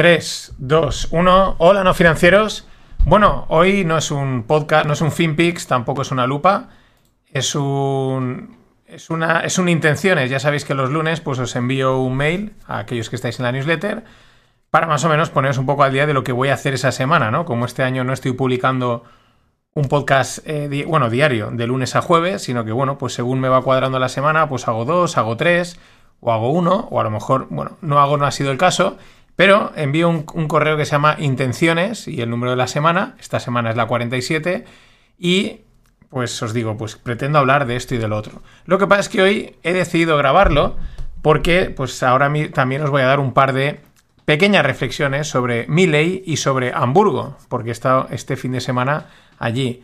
3, 2, 1. Hola, no financieros. Bueno, hoy no es un podcast, no es un FinPix, tampoco es una lupa. Es un. Es una. Es un intenciones. Ya sabéis que los lunes, pues os envío un mail a aquellos que estáis en la newsletter. Para más o menos poneros un poco al día de lo que voy a hacer esa semana, ¿no? Como este año no estoy publicando un podcast, eh, bueno, diario, de lunes a jueves, sino que, bueno, pues según me va cuadrando la semana, pues hago dos, hago tres, o hago uno, o a lo mejor, bueno, no hago, no ha sido el caso, pero envío un, correo que se llama intenciones y el número de la semana, esta semana es la 47, y pues os digo, pues pretendo hablar de esto y del otro. Lo que pasa es que hoy he decidido grabarlo porque pues ahora también os voy a dar un par de pequeñas reflexiones sobre ley y sobre Hamburgo, porque he estado este fin de semana allí.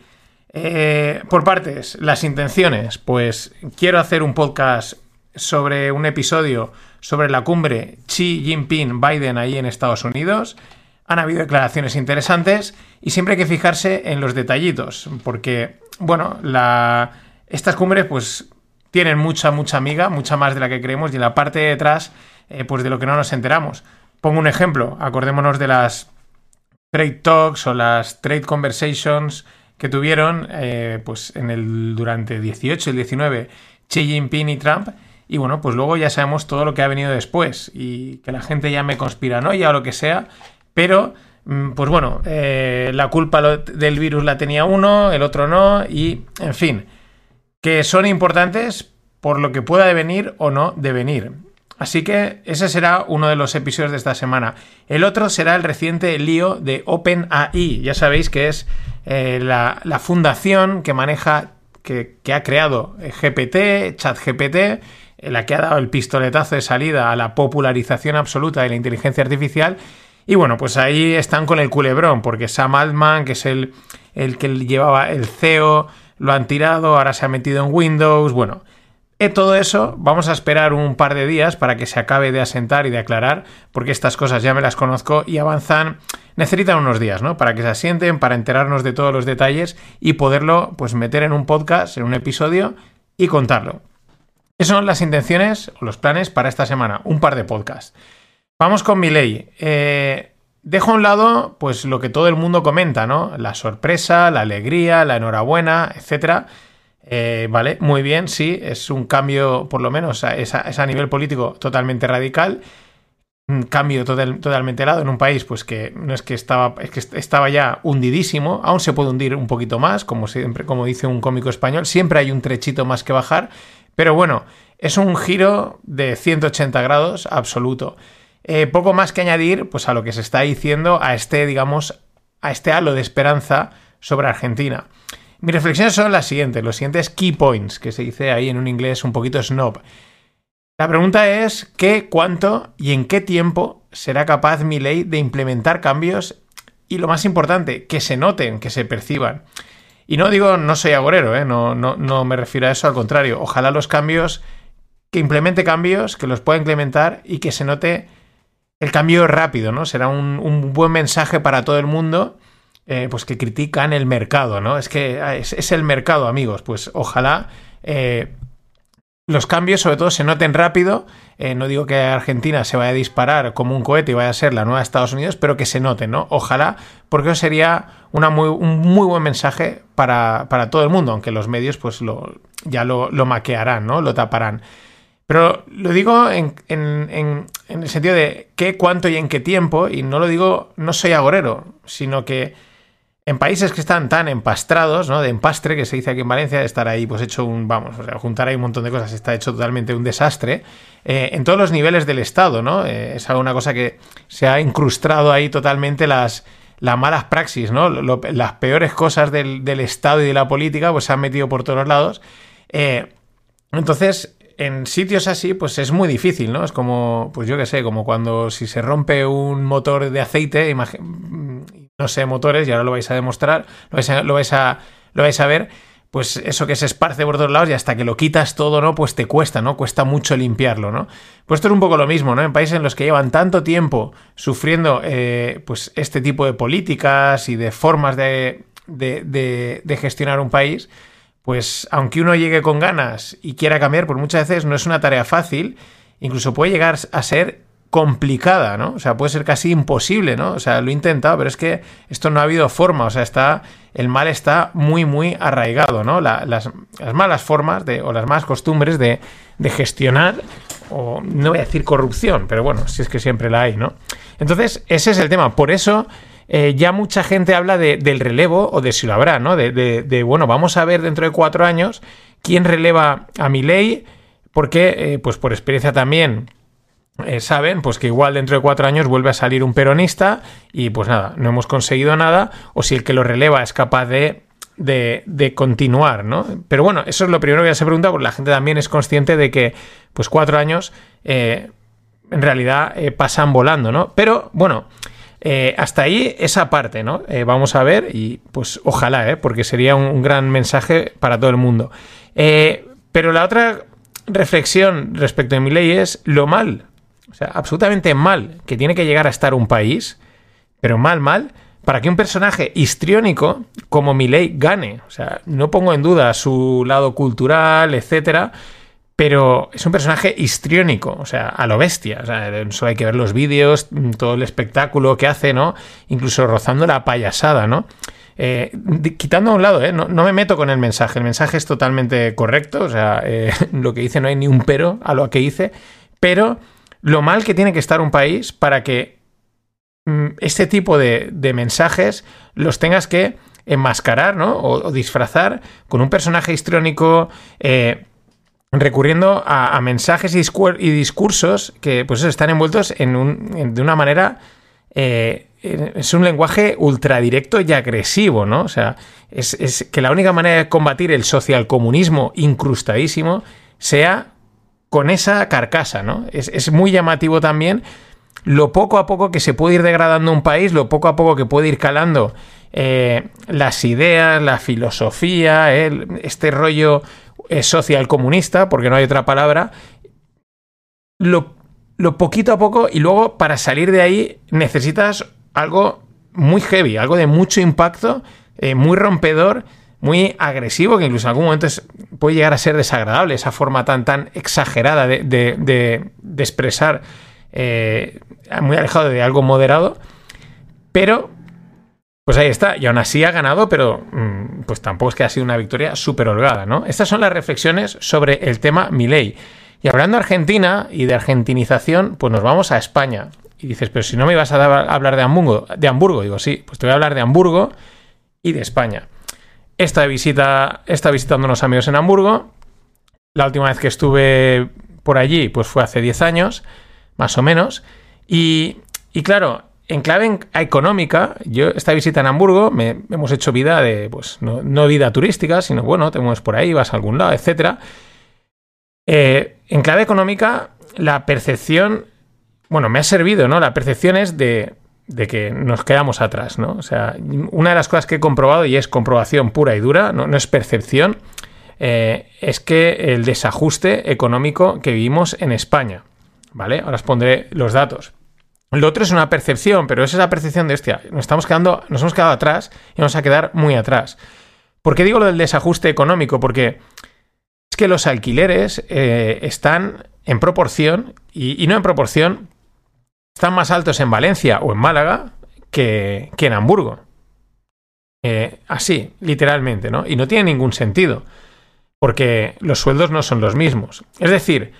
Eh, por partes, las intenciones, pues quiero hacer un podcast sobre un episodio sobre la cumbre Xi Jinping-Biden ahí en Estados Unidos. Han habido declaraciones interesantes y siempre hay que fijarse en los detallitos, porque, bueno, estas cumbres pues tienen mucha, mucha amiga, mucha más de la que creemos y en la parte de detrás, eh, pues de lo que no nos enteramos. Pongo un ejemplo, acordémonos de las trade talks o las trade conversations que tuvieron eh, pues en el durante 18 y el 19 Xi Jinping y Trump y bueno, pues luego ya sabemos todo lo que ha venido después y que la gente ya me conspiranoia o lo que sea, pero mm, pues bueno, eh, la culpa del virus la tenía uno, el otro no y en fin, que son importantes por lo que pueda devenir o no devenir. Así que ese será uno de los episodios de esta semana. El otro será el reciente lío de OpenAI. Ya sabéis que es eh, la, fundación que maneja, que, ha creado GPT, ChatGPT la que ha dado el pistoletazo de salida a la popularización absoluta de la inteligencia artificial. Y bueno, pues ahí están con el culebrón, porque Sam Altman, que es el, el que llevaba el CEO, lo han tirado, ahora se ha metido en Windows, bueno. Eh, todo eso vamos a esperar un par de días para que se acabe de asentar y de aclarar, porque estas cosas ya me las conozco y avanzan, necesitan unos días, ¿no? Para que se asienten, para enterarnos de todos los detalles y poderlo, pues, meter en un podcast, en un episodio y contarlo. Esas son las intenciones o los planes para esta semana. Un par de podcasts. Vamos con mi ley. Eh, dejo a un lado, pues, lo que todo el mundo comenta, ¿no? La sorpresa, la alegría, la enhorabuena, etcétera. Eh, vale, muy bien, sí, es un cambio, por lo menos, es a, nivel político totalmente radical. Un cambio totalmente helado en un país, pues que no es que estaba, es que estaba ya hundidísimo, aún se puede hundir un poquito más, como siempre, como dice un cómico español, siempre hay un trechito más que bajar, pero bueno, es un giro de 180 grados absoluto. Eh, poco más que añadir pues, a lo que se está diciendo, a este, digamos, a este halo de esperanza sobre Argentina. Mis reflexiones son las siguientes, los siguientes key points, que se dice ahí en un inglés un poquito snob. La pregunta es qué, cuánto y en qué tiempo será capaz mi ley de implementar cambios y lo más importante, que se noten, que se perciban. Y no digo, no soy agorero, ¿eh? no, no, no me refiero a eso, al contrario. Ojalá los cambios, que implemente cambios, que los pueda implementar y que se note el cambio rápido, ¿no? Será un, buen mensaje para todo el mundo, eh, pues que critican el mercado, ¿no? Es que ah, es, el mercado, amigos. Pues ojalá eh, los cambios sobre todo se noten rápido. Eh, no digo que Argentina se vaya a disparar como un cohete y vaya a ser la nueva Estados Unidos, pero que se noten, ¿no? Ojalá, porque eso sería un muy buen mensaje para, todo el mundo, aunque los medios pues lo, ya lo, maquearán, ¿no? Lo taparán. Pero lo digo en, el sentido de qué, cuánto y en qué tiempo, y no lo digo, no soy agorero, sino que en países que están tan empastrados, ¿no? De empastre, que se dice aquí en Valencia, de estar ahí, pues hecho un, vamos, o sea, juntar ahí un montón de cosas, está hecho totalmente un desastre, eh, en todos los niveles del Estado, ¿no? Eh, es una cosa que se ha incrustado ahí totalmente las, las malas praxis, ¿no? las peores cosas del, Estado y de la política, pues se han metido por todos lados. Eh, entonces, en sitios así, pues es muy difícil, ¿no? Es como, pues yo qué sé, como cuando si se rompe un motor de aceite, no sé, motores, y ahora lo vais a demostrar, lo vais a, lo vais a, ver, pues eso que se esparce por todos lados y hasta que lo quitas todo, ¿no? Pues te cuesta, ¿no? Cuesta mucho limpiarlo, ¿no? Pues esto es un poco lo mismo, ¿no? En países en los que llevan tanto tiempo sufriendo, eh, pues, este tipo de políticas y de formas de, de, de gestionar un país, pues aunque uno llegue con ganas y quiera cambiar, pues muchas veces no es una tarea fácil, incluso puede llegar a ser complicada, ¿no? O sea, puede ser casi imposible, ¿no? O sea, lo he intentado, pero es que esto no ha habido forma, o sea, está, el mal está muy, muy arraigado, ¿no? las, malas formas de, o las malas costumbres de, gestionar, o no voy a decir corrupción, pero bueno, si es que siempre la hay, ¿no? Entonces, ese es el tema, por eso... Eh, ya mucha gente habla del relevo o de si lo habrá, ¿no? De, de, bueno, vamos a ver dentro de cuatro años quién releva a mi ley, porque, eh, pues por experiencia también, eh, saben pues que igual dentro de cuatro años vuelve a salir un peronista y pues nada, no hemos conseguido nada, o si el que lo releva es capaz de, de, continuar, ¿no? Pero bueno, eso es lo primero que se pregunta, porque la gente también es consciente de que pues cuatro años eh, en realidad eh, pasan volando, ¿no? Pero bueno, hasta ahí esa parte, ¿no? vamos a ver y pues ojalá, ¿eh? Porque sería un, un gran mensaje para todo el mundo. pero la otra reflexión respecto de mi ley es lo mal o sea, absolutamente mal que tiene que llegar a estar un país, pero mal, mal, para que un personaje histriónico como Milei gane. O sea, no pongo en duda su lado cultural, etcétera, pero es un personaje histriónico, o sea, a lo bestia. O sea, solo hay que ver los vídeos, todo el espectáculo que hace, ¿no? Incluso rozando la payasada, ¿no? Eh, quitando a un lado, ¿eh? no, me meto con el mensaje. El mensaje es totalmente correcto, o sea, eh, lo que dice no hay ni un pero a lo que dice, pero lo mal que tiene que estar un país para que mm, este tipo de, mensajes los tengas que enmascarar, ¿no? O, disfrazar con un personaje histriónico. Eh, recurriendo a, mensajes y, discursos que pues están envueltos en de una manera eh, es un lenguaje ultradirecto y agresivo, ¿no? O sea, es, es, que la única manera de combatir el socialcomunismo incrustadísimo sea con esa carcasa, ¿no? Es, muy llamativo también lo poco a poco que se puede ir degradando un país, lo poco a poco que puede ir calando eh, las ideas, la filosofía, este rollo eh, social comunista, porque no hay otra palabra, lo, poquito a poco y luego para salir de ahí necesitas algo muy heavy, algo de mucho impacto, eh, muy rompedor muy agresivo, que incluso en algún momento puede llegar a ser desagradable, esa forma tan, tan exagerada de, expresar, eh, muy alejado de algo moderado, pero pues ahí está, y aún así ha ganado, pero mm, pues tampoco es que ha sido una victoria súper holgada, ¿no? Estas son las reflexiones sobre el tema Milei. Y hablando de Argentina y de argentinización, pues nos vamos a España. Y dices, pero si no me ibas a hablar de Hamburgo, de Hamburgo, digo, sí, pues te voy a hablar de Hamburgo y de España. Esta visita, está visitando unos amigos en Hamburgo. La última vez que estuve por allí, pues fue hace 10 años, más o menos. Y, claro, en clave económica, yo esta visita en Hamburgo, me, hemos hecho vida de, pues, no, vida turística, sino, bueno, te mueves por ahí, vas a algún lado, etc. Eh, en clave económica, la percepción, bueno, me ha servido, ¿no? La percepción es de, de que nos quedamos atrás, ¿no? O sea, una de las cosas que he comprobado, y es comprobación pura y dura, no, es percepción, eh, es que el desajuste económico que vivimos en España, ¿vale? Ahora os pondré los datos. Lo otro es una percepción, pero es esa percepción de, hostia, nos estamos quedando, nos hemos quedado atrás y vamos a quedar muy atrás. ¿Por qué digo lo del desajuste económico? Porque es que los alquileres eh, están en proporción, y, y no en proporción están más altos en Valencia o en Málaga que, en Hamburgo. Eh, así, literalmente, ¿no? Y no tiene ningún sentido, porque los sueldos no son los mismos. Es decir,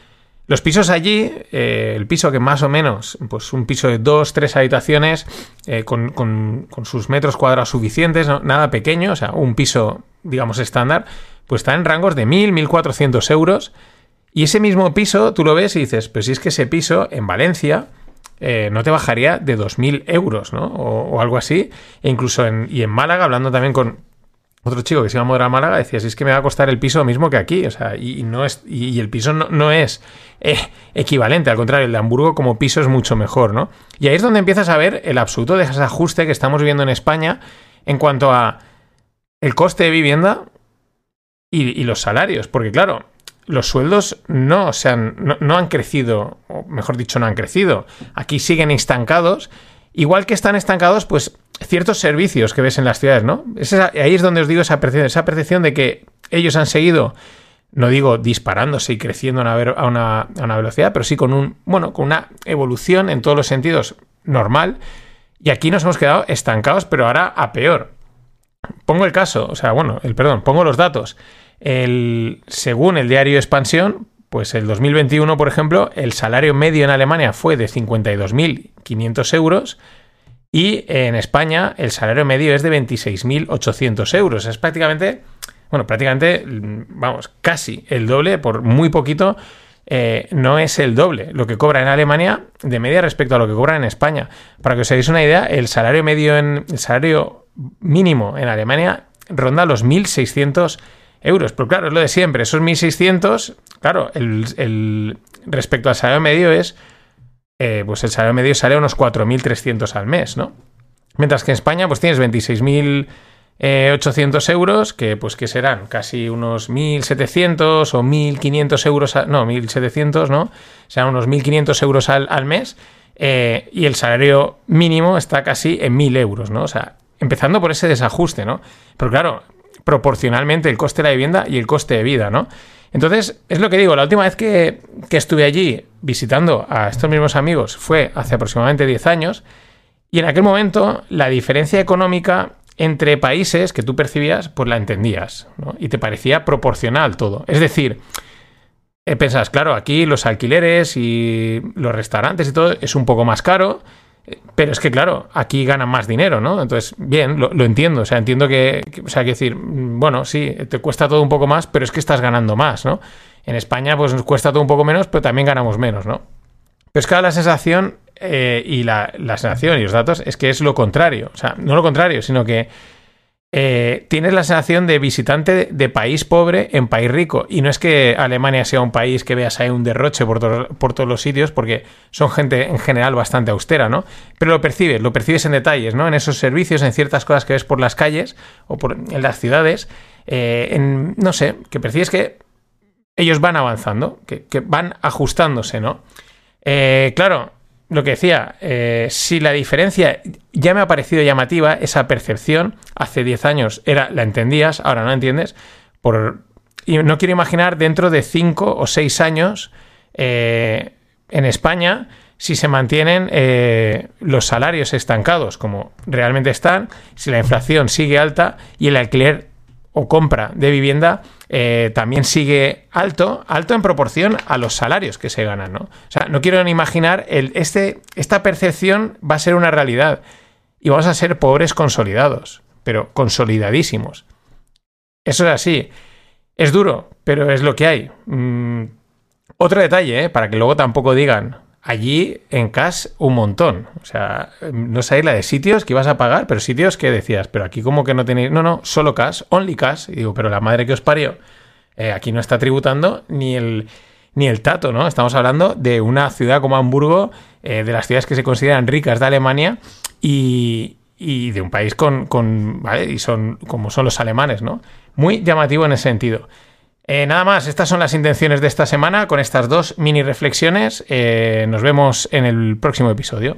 los pisos allí, eh, el piso que más o menos, pues un piso de dos, tres habitaciones, eh, con, sus metros cuadrados suficientes, nada pequeño, o sea, un piso, digamos, estándar, pues está en rangos de 1.000, 1.400 euros. Y ese mismo piso, tú lo ves y dices, pues si es que ese piso en Valencia eh, no te bajaría de 2.000 euros, ¿no? O, algo así. E incluso en, y en Málaga, hablando también con otro chico que se iba a mudar a Málaga, decía, si es que me va a costar el piso mismo que aquí, o sea, y, no es, y, el piso no, es eh, equivalente, al contrario, el de Hamburgo como piso es mucho mejor, ¿no? Y ahí es donde empiezas a ver el absoluto desajuste que estamos viviendo en España en cuanto a el coste de vivienda y los salarios, porque claro, los sueldos no, se han, no, han crecido, o mejor dicho, no han crecido. Aquí siguen estancados. Igual que están estancados, pues ciertos servicios que ves en las ciudades, ¿no? ahí es donde os digo esa percepción, esa percepción de que ellos han seguido no digo disparándose y creciendo a una, velocidad, pero sí con un, bueno, con una evolución en todos los sentidos normal. Y aquí nos hemos quedado estancados, pero ahora a peor. Pongo el caso, o sea, bueno, el perdón, pongo los datos. El, según el diario Expansión, pues el 2021, por ejemplo, el salario medio en Alemania fue de 52.500 euros y en España el salario medio es de 26.800 euros. Es prácticamente, bueno, prácticamente, vamos, casi el doble, por muy poquito, eh, no es el doble lo que cobra en Alemania de media respecto a lo que cobra en España. Para que os hagáis una idea, el salario medio en el salario mínimo en Alemania ronda los 1.600 euros. Pero claro, es lo de siempre. Esos 1.600, claro, el, respecto al salario medio es, eh, pues el salario medio sale a unos 4.300 al mes, ¿no? Mientras que en España, pues tienes 26.800 eh, euros, que pues que serán casi unos 1.700 o 1.500 euros, no, 1.700, ¿no? Serán unos 1.500 euros al, mes. Eh, y el salario mínimo está casi en 1.000 euros, ¿no? O sea, empezando por ese desajuste, ¿no? Pero claro, proporcionalmente el coste de la vivienda y el coste de vida, ¿no? Entonces, es lo que digo, la última vez que, estuve allí visitando a estos mismos amigos fue hace aproximadamente 10 años, y en aquel momento la diferencia económica entre países que tú percibías, pues la entendías, ¿no? Y te parecía proporcional todo. Es decir, eh, pensas, claro, aquí los alquileres y los restaurantes y todo es un poco más caro, pero es que, claro, aquí ganan más dinero, ¿no? Entonces, bien, lo, entiendo. O sea, entiendo que, o sea, que decir, bueno, sí, te cuesta todo un poco más, pero es que estás ganando más, ¿no? En España, pues nos cuesta todo un poco menos, pero también ganamos menos, ¿no? Pero es que la sensación eh, y la, la sensación y los datos es que es lo contrario. O sea, no lo contrario, sino que eh, tienes la sensación de visitante de país pobre en país rico. Y no es que Alemania sea un país que veas ahí un derroche por, todos los sitios, porque son gente en general bastante austera, ¿no? Pero lo percibes, lo percibes en detalles, ¿no? En esos servicios, en ciertas cosas que ves por las calles o por, en las ciudades, eh, no sé, que percibes que ellos van avanzando, que, van ajustándose, ¿no? Eh, claro, lo que decía, eh, si la diferencia ya me ha parecido llamativa, esa percepción, hace 10 años era, la entendías, ahora no entiendes, por, y no quiero imaginar dentro de 5 o 6 años eh, en España si se mantienen eh, los salarios estancados como realmente están, si la inflación sigue alta y el alquiler o compra de vivienda eh, también sigue alto, alto en proporción a los salarios que se ganan, ¿no? O sea, no quiero ni imaginar, el, este, esta percepción va a ser una realidad y vamos a ser pobres consolidados, pero consolidadísimos. Eso es así. Es duro, pero es lo que hay. Mm, otro detalle, ¿eh? para que luego tampoco digan, allí en cash un montón. O sea, no sabéis la de sitios que ibas a pagar, pero sitios que decías, pero aquí como que no tenéis, no, no, solo cash, only cash. Y digo, pero la madre que os parió, eh, aquí no está tributando ni el, ni el tato, ¿no? Estamos hablando de una ciudad como Hamburgo, eh, de las ciudades que se consideran ricas de Alemania y, y de un país con, con, ¿vale? Y son como son los alemanes, ¿no? Muy llamativo en ese sentido. Eh, nada más, estas son las intenciones de esta semana con estas dos mini reflexiones. Eh, nos vemos en el próximo episodio.